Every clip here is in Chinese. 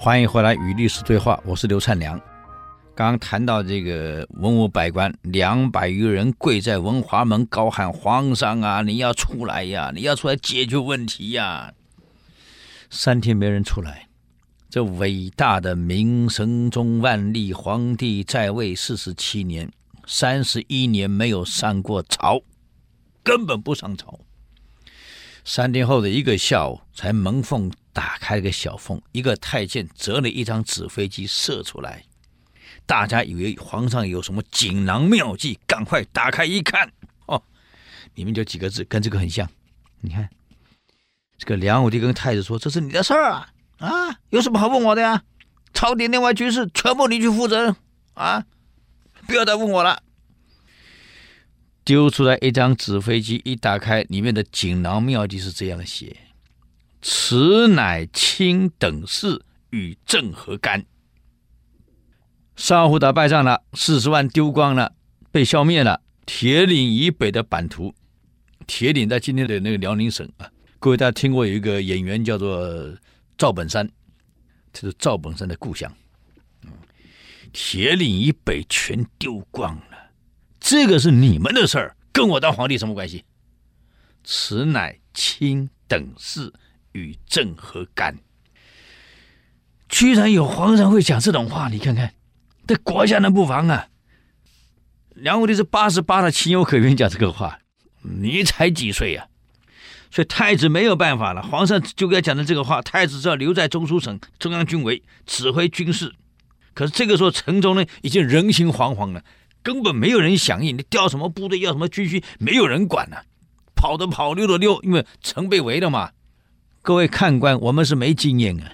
欢迎回来与历史对话，我是刘灿良。刚刚谈到这个文武百官两百余人跪在文华门高喊：“皇上啊，你要出来呀，你要出来解决问题呀！”三天没人出来。这伟大的明神宗万历皇帝在位四十七年，三十一年没有上过朝，根本不上朝。三天后的一个下午，才门缝打开个小缝，一个太监折了一张纸飞机射出来。大家以为皇上有什么锦囊妙计，赶快打开一看，哦，里面就几个字，跟这个很像。你看，这个梁武帝跟太子说：“这是你的事儿啊，啊，有什么好问我的呀？朝廷内外局势全部你去负责啊，不要再问我了。”丢出来一张纸飞机，一打开，里面的锦囊妙计是这样写：“此乃卿等事，与朕何干？”上户打败仗了，四十万丢光了，被消灭了。铁岭以北的版图，铁岭在今天的那个辽宁省啊。各位大家听过有一个演员叫做赵本山，这是赵本山的故乡。铁岭以北全丢光。这个是你们的事儿，跟我当皇帝什么关系？此乃卿等事，与朕何干？居然有皇上会讲这种话，你看看，这国家能不防啊！梁武帝是八十八的情有可原，讲这个话，你才几岁呀、所以太子没有办法了，皇上就该讲的这个话，太子只要留在中书省中央军委指挥军事。可是这个时候，城中呢已经人心惶惶了。根本没有人响应，你调什么部队，要什么军需，没有人管呢、跑的跑，溜的溜，因为城被围了嘛。各位看官，我们是没经验啊。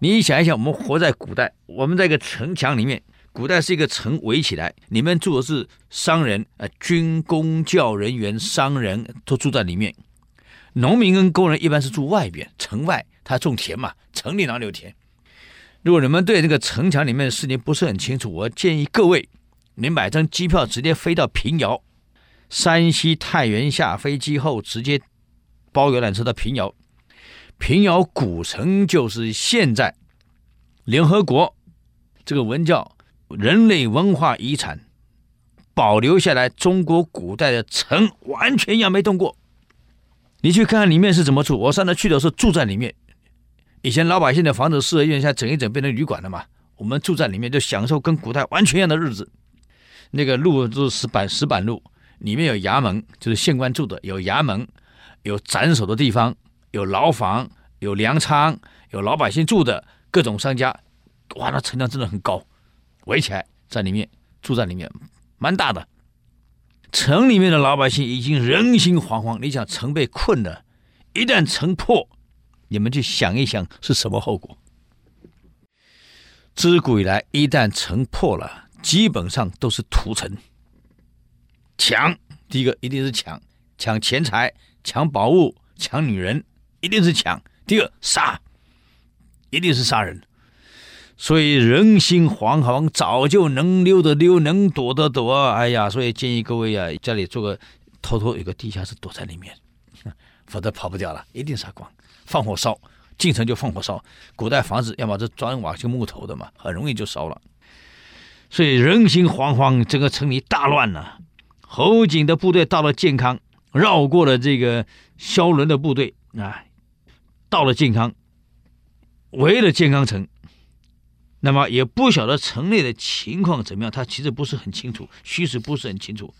你想一想，我们活在古代，我们在一个城墙里面，古代是一个城围起来，里面住的是商人啊，军公教人员、商人都住在里面。农民跟工人一般是住外边，城外他种田嘛，城里哪里有田？如果你们对这个城墙里面的事情不是很清楚，我建议各位。你买张机票直接飞到平遥，山西太原下飞机后直接包游览车到平遥。平遥古城就是现在联合国这个文教人类文化遗产保留下来中国古代的城，完全一样没动过。你去看看里面是怎么住。我上次去的时候住在里面，以前老百姓的房子四合院，现在整一整变成旅馆了嘛。我们住在里面就享受跟古代完全一样的日子。那个路都是石板石板路，里面有衙门，就是县官住的；有衙门，有斩首的地方，有牢房，有粮仓，有老百姓住的各种商家。哇，那城墙真的很高，围起来在里面住在里面，蛮大的。城里面的老百姓已经人心惶惶。你想城被困了，一旦城破，你们去想一想是什么后果？自古以来，一旦城破了。基本上都是屠城、抢。第一个一定是抢，抢钱财、抢宝物、抢女人，一定是抢。第二杀，一定是杀人。所以人心惶惶，早就能溜的溜，能躲的躲。哎呀，所以建议各位啊，家里做个偷偷有个地下室，躲在里面，否则跑不掉了，一定杀光。放火烧，进城就放火烧。古代房子要么是砖瓦就木头的嘛，很容易就烧了。所以人心惶惶，整个城里大乱了。侯景的部队到了建康，绕过了这个萧伦的部队啊，到了建康，围了建康城。那么也不晓得城内的情况怎么样，他其实不是很清楚，虚实不是很清楚，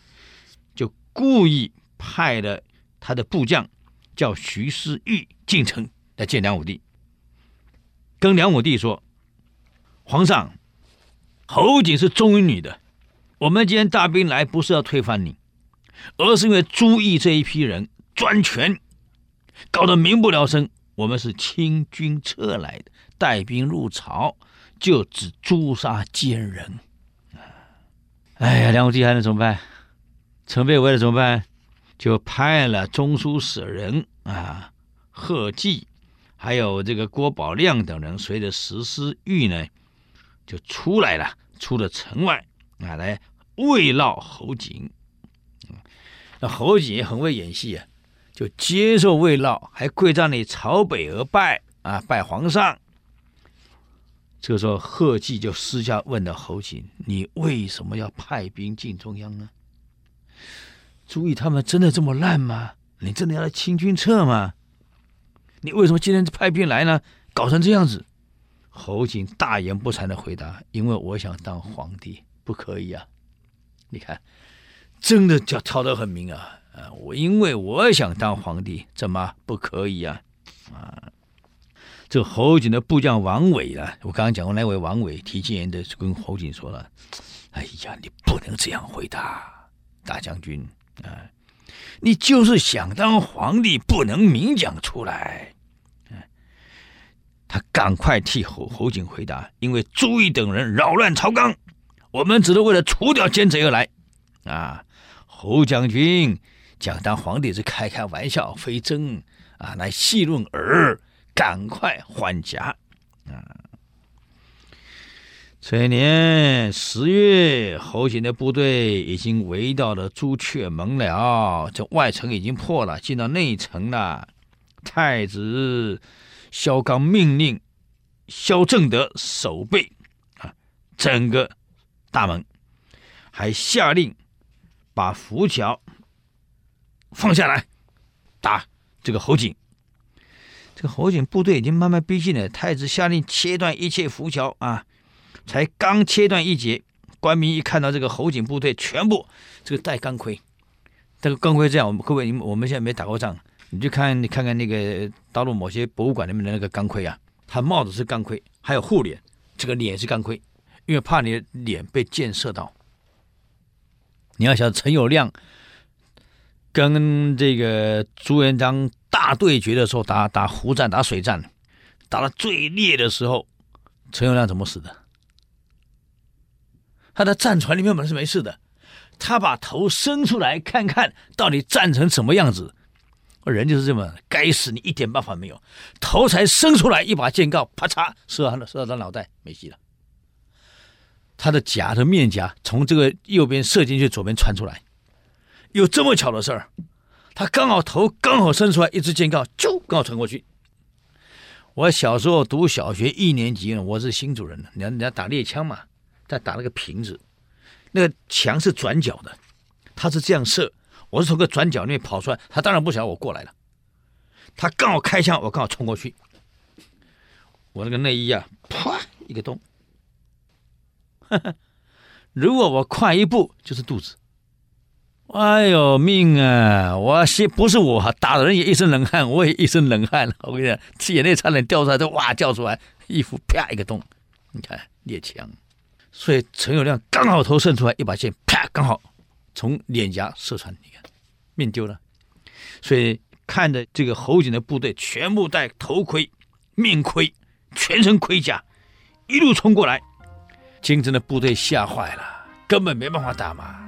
就故意派了他的部将叫徐思玉进城来见梁武帝，跟梁武帝说：“皇上。”侯景是忠于你的，我们今天大兵来不是要推翻你，而是因为朱毅这一批人专权，搞得民不聊生。我们是清君侧来的，带兵入朝就只诛杀奸人。哎呀，梁武帝还能怎么办？城被围了怎么办？就派了中书舍人啊，贺季，还有这个郭宝亮等人，随着石思玉呢。就出来了，出了城外啊，来慰劳侯景。那侯景也很会演戏啊，就接受慰劳，还跪在那里朝北而拜啊，拜皇上。这个时候，贺忌就私下问了侯景：“你为什么要派兵进中央呢？注意，他们真的这么烂吗？你真的要来清君侧吗？你为什么今天派兵来呢？搞成这样子？”侯景大言不惭的回答：“因为我想当皇帝，不可以啊！你看，真的叫挑得很明啊！啊，我因为我想当皇帝，怎么不可以啊？啊！”这侯景的部将王伟啊，我刚刚讲过那位王伟提进言的，跟侯景说了：“哎呀，你不能这样回答，大将军啊！你就是想当皇帝，不能明讲出来。”他赶快替侯侯景回答：“因为朱毅等人扰乱朝纲，我们只是为了除掉奸贼而来。啊，侯将军讲当皇帝是开开玩笑，非真啊，来戏论耳。”赶快还颊啊！这年十月，侯景的部队已经围到了朱雀门了。这外城已经破了，进到内城了。太子萧纲命令萧正德守备啊，整个大门，还下令把浮桥放下来打这个侯景。这个侯景部队已经慢慢逼近了，太子下令切断一切浮桥啊！才刚切断一截，官民一看到这个侯景部队全部这个戴钢盔，这个钢盔这样，我们各位，你们我们现在没打过仗，你就看你看看那个大陆某些博物馆里面的那个钢盔啊，他帽子是钢盔，还有护脸，这个脸是钢盔，因为怕你的脸被箭射到。你要想陈友谅跟这个朱元璋。大对决的时候，打打湖战、打水战，打到最烈的时候，陈友谅怎么死的？他的战船里面本来是没事的，他把头伸出来看看到底战成什么样子。人就是这么，该死，你一点办法没有。头才伸出来，一把箭钩，啪嚓，射完了，射到他脑袋，没戏了。他的甲的面颊从这个右边射进去，左边穿出来，有这么巧的事儿。他刚好头刚好伸出来，一支箭钩就刚好穿过去。我小时候读小学一年级呢，我是新主人，人家人家打猎枪嘛，在打那个瓶子，那个墙是转角的，他是这样射，我是从个转角那边跑出来，他当然不晓得我过来了，他刚好开枪，我刚好冲过去，我那个内衣啊，啪一个洞，哈哈，如果我快一步就是肚子。哎呦命啊！我先不是我打的人也一身冷汗，我也一身冷汗。我跟你讲，眼泪差点掉出来，都哇叫出来，衣服啪一个洞。你看猎枪，所以陈友谅刚好头伸出来，一把剑啪刚好从脸颊射穿，你看命丢了。所以看着这个侯景的部队全部戴头盔、面盔、全身盔甲，一路冲过来，京城的部队吓坏了，根本没办法打嘛。